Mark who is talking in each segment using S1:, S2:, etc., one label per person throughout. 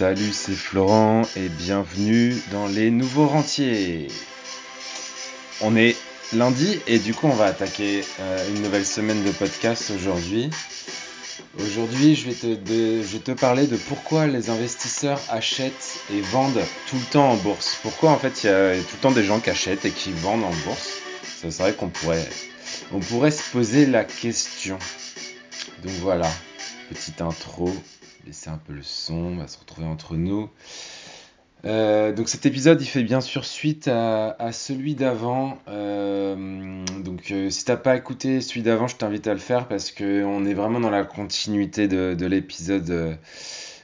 S1: Salut, c'est Florent et bienvenue dans les nouveaux rentiers. On est lundi et du coup on va attaquer euh, une nouvelle semaine de podcast aujourd'hui. Aujourd'hui je, vais te, parler de pourquoi les investisseurs achètent et vendent tout le temps en bourse. Pourquoi en fait il y a tout le temps des gens qui achètent et qui vendent en bourse? C'est vrai qu'on pourrait, on pourrait se poser la question. Donc voilà, petite intro baisser un peu le son, on va se retrouver entre nous. Euh, donc cet épisode, il fait bien sûr suite à, celui d'avant. Euh, donc euh, si t'as pas écouté celui d'avant, je t'invite à le faire parce que on est vraiment dans la continuité de, de l'épisode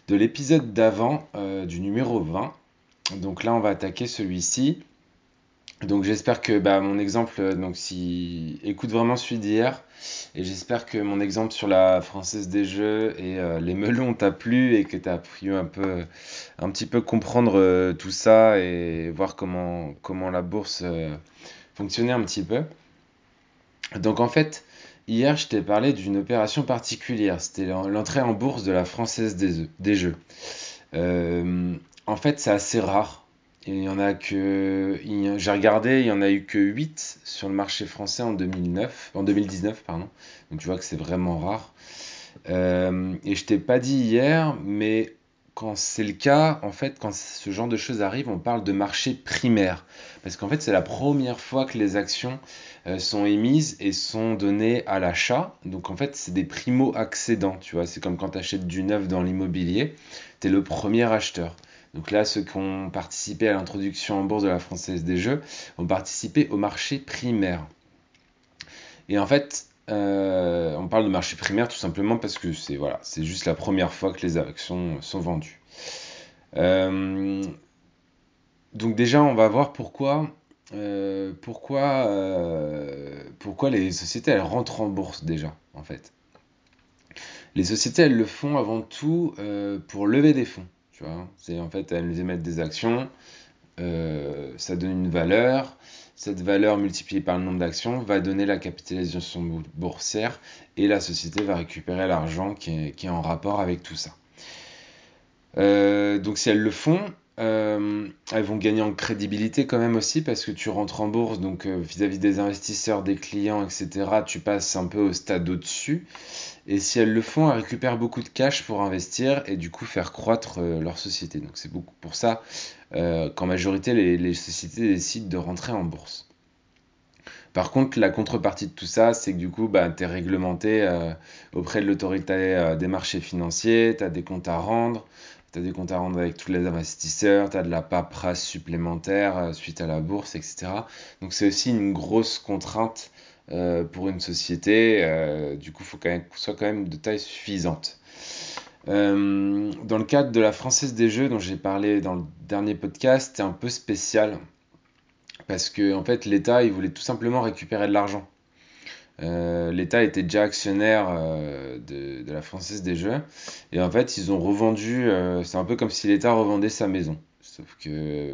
S1: de l'épisode d'avant, euh, du numéro 20. Donc là, on va attaquer celui-ci. Donc j'espère que bah, mon exemple, euh, donc si écoute vraiment celui d'hier, et j'espère que mon exemple sur la Française des Jeux et euh, les melons t'a plu et que t'as pu un peu, un petit peu comprendre euh, tout ça et voir comment, comment la bourse fonctionnait un petit peu. Donc en fait, hier je t'ai parlé d'une opération particulière, c'était l'en- l'entrée en bourse de la Française des, des Jeux. En fait, c'est assez rare. Il y en a que, j'ai regardé, il y en a eu que 8 sur le marché français en 2009, en 2019, pardon. Donc tu vois que c'est vraiment rare. Euh, et je t'ai pas dit hier, mais quand c'est le cas, en fait, quand ce genre de choses arrive, on parle de marché primaire. Parce qu'en fait, c'est la première fois que les actions euh, sont émises et sont données à l'achat. Donc en fait, c'est des primo-accédants, tu vois. C'est comme quand tu achètes du neuf dans l'immobilier, tu es le premier acheteur. Donc là, ceux qui ont participé à l'introduction en bourse de la Française des Jeux ont participé au marché primaire. Et en fait, euh, on parle de marché primaire tout simplement parce que c'est juste la première fois que les actions sont vendues. Euh, donc déjà, on va voir pourquoi, euh, pourquoi, pourquoi les sociétés elles rentrent en bourse déjà, en fait. Les sociétés elles le font avant tout pour lever des fonds, tu vois. C'est en fait elles émettent des actions, euh, ça donne une valeur. Cette valeur multipliée par le nombre d'actions va donner la capitalisation bou- boursière et la société va récupérer l'argent qui est, en rapport avec tout ça. Euh, donc si elles le font, euh, elles vont gagner en crédibilité quand même aussi parce que tu rentres en bourse, donc vis-à-vis des investisseurs, des clients, etc., tu passes un peu au stade au-dessus. Et si elles le font, elles récupèrent beaucoup de cash pour investir et du coup faire croître euh, leur société. Donc c'est pour ça euh, qu'en majorité les, sociétés décident de rentrer en bourse. Par contre, la contrepartie de tout ça, c'est que du coup, bah, tu es réglementé euh, auprès de l'autorité des marchés financiers, tu as des comptes à rendre, tu as des comptes à rendre avec tous les investisseurs, tu as de la paperasse supplémentaire suite à la bourse, etc. Donc c'est aussi une grosse contrainte euh, pour une société. euh, du coup, il faut quand même soit quand même de taille suffisante. Euh, dans le cadre de la Française des Jeux dont j'ai parlé dans le dernier podcast, c'était un peu spécial parce que en fait l'État il voulait tout simplement récupérer de l'argent. L'État était déjà actionnaire de, de la Française des Jeux et en fait ils ont revendu. c'est un peu comme si l'État revendait sa maison, sauf que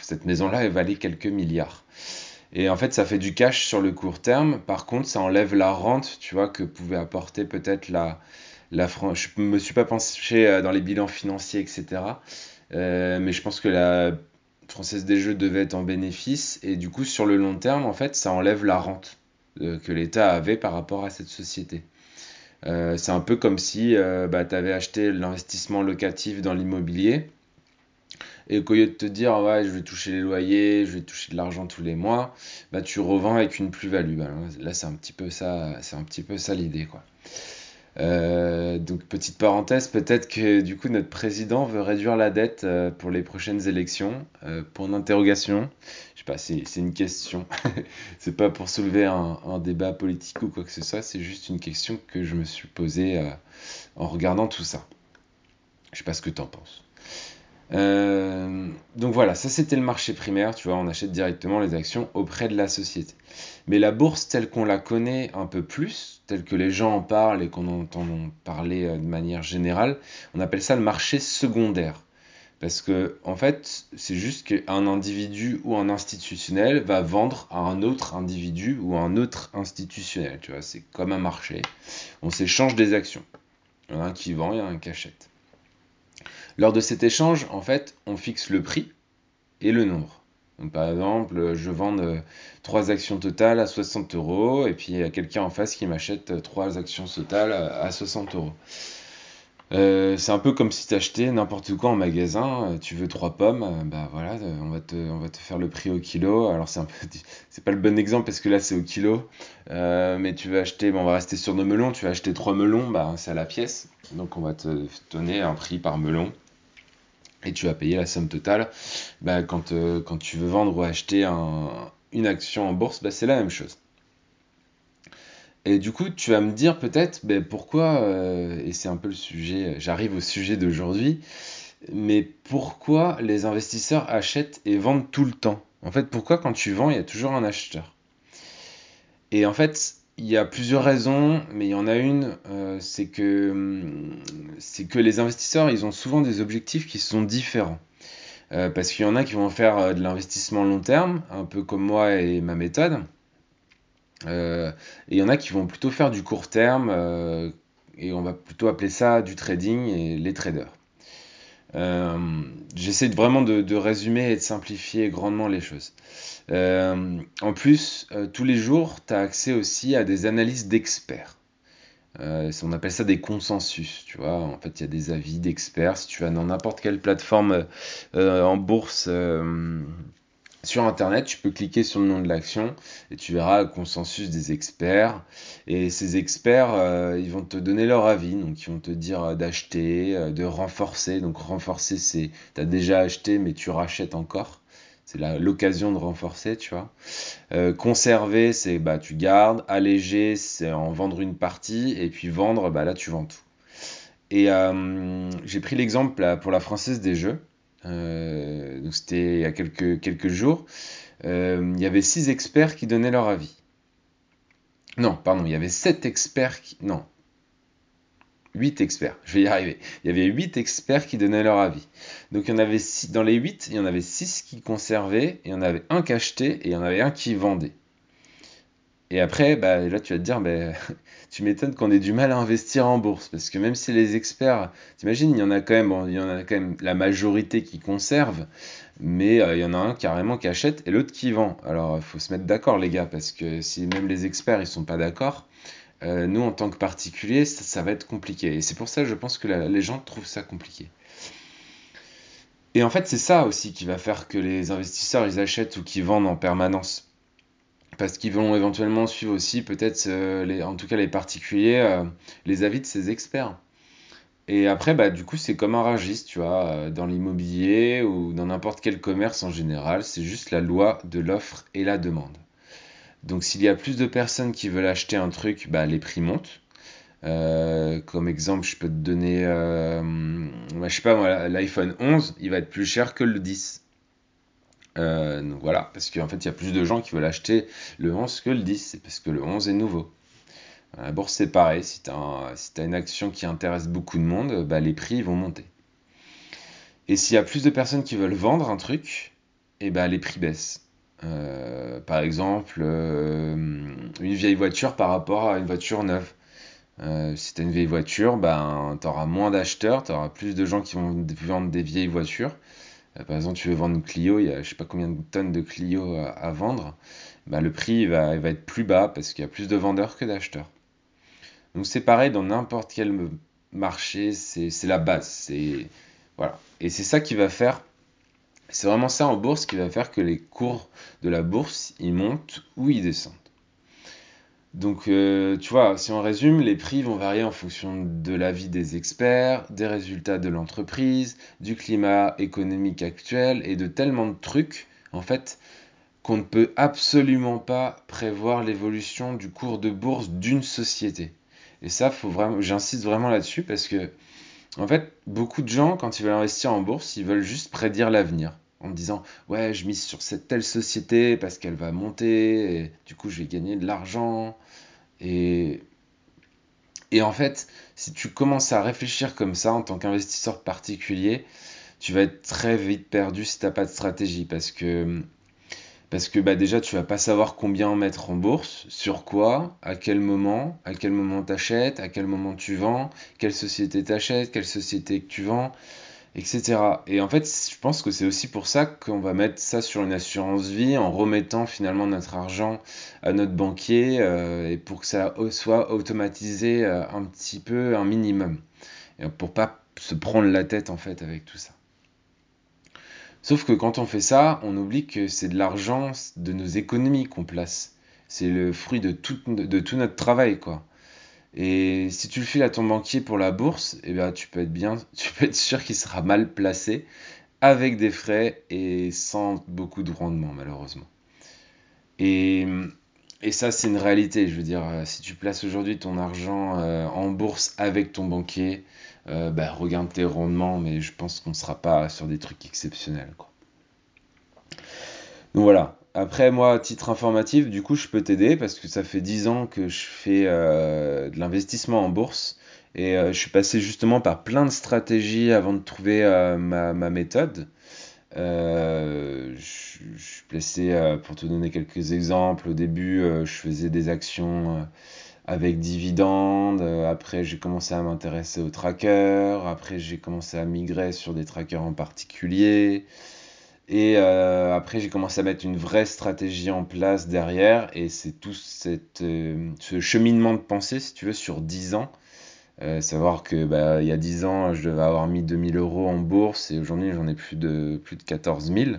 S1: cette maison-là elle valait quelques milliards. Et en fait ça fait du cash sur le court terme. Par contre ça enlève la rente, tu vois, que pouvait apporter peut-être la la Fran- Je me suis pas penché euh, dans les bilans financiers, etc. Euh, mais je pense que la Française des Jeux devait être en bénéfice et du coup sur le long terme en fait ça enlève la rente euh, que l'État avait par rapport à cette société. C'est un peu comme si bah, tu avais acheté l'investissement locatif dans l'immobilier et qu'au lieu de te dire ouais je vais toucher les loyers, je vais toucher de l'argent tous les mois, bah tu revends avec une plus-value. Bah, là c'est un petit peu ça, c'est un petit peu ça l'idée quoi. Euh, donc petite parenthèse, peut-être que du coup notre président veut réduire la dette euh, pour les prochaines élections. Euh, pour une interrogation, je sais pas, c'est c'est une question. c'est pas pour soulever un, un débat politique ou quoi que ce soit, c'est juste une question que je me suis posée euh, en regardant tout ça. Je sais pas ce que t'en penses. Euh, donc voilà, ça c'était le marché primaire, tu vois, on achète directement les actions auprès de la société. Mais la bourse telle qu'on la connaît un peu plus, telle que les gens en parlent et qu'on entend parler euh, de manière générale, on appelle ça le marché secondaire. Parce que, en fait, c'est juste qu'un individu ou un institutionnel va vendre à un autre individu ou à un autre institutionnel. Tu vois, c'est comme un marché. On s'échange des actions. Il y en a un qui vend, il y a un qui achète. Lors de cet échange, en fait, on fixe le prix et le nombre. Par exemple, je vends euh, trois actions totales à 60 euros et puis il y a quelqu'un en face qui m'achète euh, trois actions totales à 60 euros. Euh, c'est un peu comme si tu achetais n'importe quoi en magasin, tu veux trois pommes, bah voilà, on va te, faire le prix au kilo. Alors c'est pas le bon exemple parce que là c'est au kilo, mais tu veux acheter, on va rester sur nos melons, tu vas acheter trois melons, bah c'est à la pièce, donc on va te donner un prix par melon et tu vas payer la somme totale. Bah, quand, euh, quand tu veux vendre ou acheter une action en bourse, bah, c'est la même chose. Et du coup, tu vas me dire peut-être bah, pourquoi, euh, et c'est un peu le sujet, j'arrive au sujet d'aujourd'hui, mais pourquoi les investisseurs achètent et vendent tout le temps? En fait, pourquoi quand tu vends, il y a toujours un acheteur? Et en fait, il y a plusieurs raisons, mais il y en a une, euh, c'est que, hum, que les investisseurs, ils ont souvent des objectifs qui sont différents. Euh, parce qu'il y en a qui vont faire euh, de l'investissement long terme, un peu comme moi et ma méthode. et il y en a qui vont plutôt faire du court terme, et on va plutôt appeler ça du trading et les traders. J'essaie vraiment de, résumer et de simplifier grandement les choses. Euh, en plus, euh, tous les jours, tu as accès aussi à des analyses d'experts. Euh, on appelle ça des consensus, tu vois. En fait, il y a des avis d'experts. Si tu vas dans n'importe quelle plateforme en bourse sur Internet, tu peux cliquer sur le nom de l'action et tu verras le consensus des experts. Et ces experts, ils vont te donner leur avis. Donc, ils vont te dire d'acheter, de renforcer. Donc, renforcer, c'est tu as déjà acheté, mais tu rachètes encore c'est l'occasion de renforcer, tu vois. Euh, conserver, c'est bah tu gardes. Alléger, c'est en vendre une partie. Et puis vendre, bah là tu vends tout. Et euh, j'ai pris l'exemple pour la Française des Jeux. Euh, c'était il y a quelques, quelques jours. il y avait six experts qui donnaient leur avis. Non, pardon, il y avait sept experts. Non, 8 experts, je vais y arriver. Il y avait 8 experts qui donnaient leur avis. Donc il y en avait six, dans les 8, il y en avait 6 qui conservaient, il y en avait un qui achetait et il y en avait un qui vendait. Et après, bah, là tu vas te dire, bah, tu m'étonnes qu'on ait du mal à investir en bourse, parce que même si les experts, t'imagines, il y en a quand même, il y en a quand même la majorité qui conserve, mais euh, il y en a un carrément qui achète et l'autre qui vend. Alors il faut se mettre d'accord les gars, parce que si même les experts ils sont pas d'accord, euh, nous, en tant que particulier, ça, va être compliqué. Et c'est pour ça que je pense que les gens trouvent ça compliqué. Et en fait, c'est ça aussi qui va faire que les investisseurs, ils achètent ou qu'ils vendent en permanence. Parce qu'ils vont éventuellement suivre aussi, peut-être, euh, en tout cas les particuliers, euh, les avis de ces experts. Et après, bah, du coup, c'est comme un registre, tu vois, dans l'immobilier ou dans n'importe quel commerce en général, c'est juste la loi de l'offre et la demande. Donc s'il y a plus de personnes qui veulent acheter un truc, bah, les prix montent. Euh, comme exemple, je peux te donner, euh, pas l'iPhone 11, il va être plus cher que le 10. Euh, donc voilà, parce qu'en fait, il y a plus de gens qui veulent acheter le 11 que le 10, c'est parce que le 11 est nouveau. La bourse, c'est pareil, si tu as, une action qui intéresse beaucoup de monde, bah, les prix vont monter. Et s'il y a plus de personnes qui veulent vendre un truc, et eh bah, les prix baissent. Euh, par exemple, euh, une vieille voiture par rapport à une voiture neuve. Euh, si tu as une vieille voiture, ben, tu auras moins d'acheteurs, tu auras plus de gens qui vont vendre des vieilles voitures. par exemple, tu veux vendre une Clio, il y a je sais pas combien de tonnes de Clio à, vendre. Ben, le prix va, va, être plus bas parce qu'il y a plus de vendeurs que d'acheteurs. Donc c'est pareil dans n'importe quel marché, c'est la base. Voilà. Et c'est ça qui va faire c'est vraiment ça en bourse qui va faire que les cours de la bourse, ils montent ou ils descendent. Donc, euh, tu vois, si on résume, les prix vont varier en fonction de l'avis des experts, des résultats de l'entreprise, du climat économique actuel et de tellement de trucs, en fait, qu'on ne peut absolument pas prévoir l'évolution du cours de bourse d'une société. Et ça, vraiment, j'insiste vraiment là-dessus parce que en fait, beaucoup de gens, quand ils veulent investir en bourse, ils veulent juste prédire l'avenir. En disant, ouais, je mise sur cette telle société parce qu'elle va monter, et du coup, je vais gagner de l'argent. Et, et en fait, si tu commences à réfléchir comme ça en tant qu'investisseur particulier, tu vas être très vite perdu si tu n'as pas de stratégie. Parce que parce que bah, déjà, tu vas pas savoir combien mettre en bourse, sur quoi, à quel moment, à quel moment tu achètes, à quel moment tu vends, quelle société t'achètes, quelle société que tu vends. etc. Et en fait, je pense que c'est aussi pour ça qu'on va mettre ça sur une assurance vie en remettant finalement notre argent à notre banquier euh, et pour que ça soit automatisé euh, un petit peu, un minimum. Et pour pas se prendre la tête en fait avec tout ça. Sauf que quand on fait ça, on oublie que c'est de l'argent de nos économies qu'on place. C'est le fruit de tout, notre travail, quoi. Et si tu le files à ton banquier pour la bourse, eh bien, tu peux être bien, tu peux être sûr qu'il sera mal placé, avec des frais et sans beaucoup de rendement, malheureusement. Et, et ça, c'est une réalité. Je veux dire, euh, si tu places aujourd'hui ton argent euh, en bourse avec ton banquier, euh, bah, regarde tes rendements, mais je pense qu'on ne sera pas sur des trucs exceptionnels. Donc voilà, après, moi, à titre informatif, du coup, je peux t'aider parce que ça fait 10 ans que je fais euh, de l'investissement en bourse et euh, je suis passé justement par plein de stratégies avant de trouver ma, méthode. je, suis placé, pour te donner quelques exemples, au début, je faisais des actions avec dividendes, après j'ai commencé à m'intéresser aux trackers, après j'ai commencé à migrer sur des trackers en particulier. Et euh, après, j'ai commencé à mettre une vraie stratégie en place derrière. Et c'est tout euh, ce cheminement de pensée, si tu veux, sur 10 ans. Euh, savoir que bah, il y a 10 ans, je devais avoir mis 2000 euros en bourse et aujourd'hui, j'en ai plus de, plus de 14 000.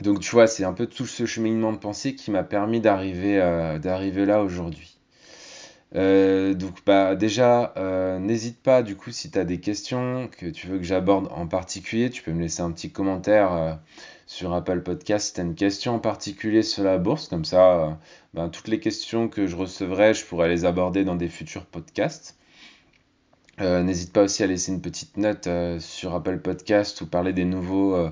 S1: Donc, tu vois, c'est un peu tout ce cheminement de pensée qui m'a permis d'arriver d'arriver là aujourd'hui. Euh, donc bah déjà, euh, n'hésite pas du coup si tu as des questions que tu veux que j'aborde en particulier, tu peux me laisser un petit commentaire euh, sur Apple Podcast si tu as une question en particulier sur la bourse, comme ça ben, toutes les questions que je recevrai, je pourrais les aborder dans des futurs podcasts. N'hésite pas aussi à laisser une petite note sur Apple Podcast ou parler des nouveaux,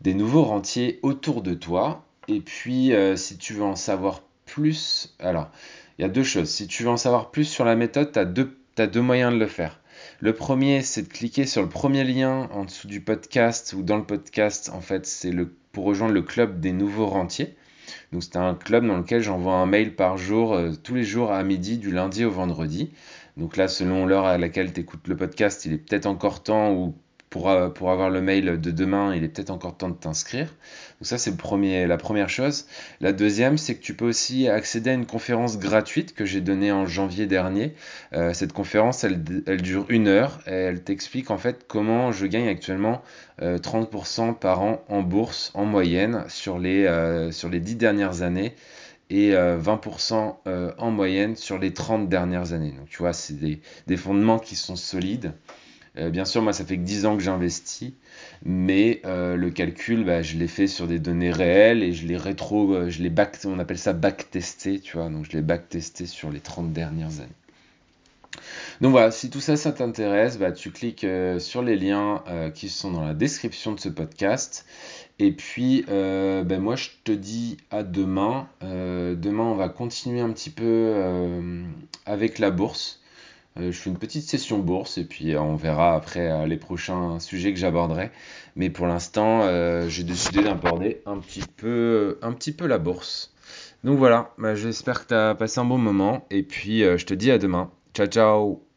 S1: des nouveaux rentiers autour de toi. Et puis si tu veux en savoir plus, alors il y a deux choses. Si tu veux en savoir plus sur la méthode, tu as deux, moyens de le faire. Le premier, c'est de cliquer sur le premier lien en dessous du podcast ou dans le podcast. En fait, c'est pour rejoindre le club des nouveaux rentiers. Donc, c'est un club dans lequel j'envoie un mail par jour, euh, tous les jours à midi, du lundi au vendredi. Donc là, selon l'heure à laquelle tu écoutes le podcast, il est peut-être encore temps ou pour, euh, avoir le mail de demain, il est peut-être encore temps de t'inscrire. Donc ça, c'est la première chose. La deuxième, c'est que tu peux aussi accéder à une conférence gratuite que j'ai donnée en janvier dernier. Euh, cette conférence, elle, dure une heure et elle t'explique en fait comment je gagne actuellement 30% euh, par an en bourse en moyenne sur les, sur les 10 dernières années et 20% en moyenne sur les 30 dernières années. Donc tu vois, c'est des fondements qui sont solides. Euh, bien sûr, moi, ça fait que 10 ans que j'investis, mais euh, le calcul, bah, je l'ai fait sur des données réelles et je l'ai rétro, euh, je l'ai back, on appelle ça back-testé, tu vois, donc je l'ai back-testé sur les 30 dernières années. Donc voilà, si tout ça, ça t'intéresse, bah, tu cliques sur les liens qui sont dans la description de ce podcast. Et puis, ben moi, je te dis à demain. demain, on va continuer un petit peu avec la bourse. Euh, je fais une petite session bourse et puis euh, on verra après euh, les prochains sujets que j'aborderai. Mais pour l'instant, j'ai décidé d'aborder un petit peu, un petit peu la bourse. Donc voilà, bah, j'espère que tu as passé un bon moment et puis je te dis à demain. Ciao ciao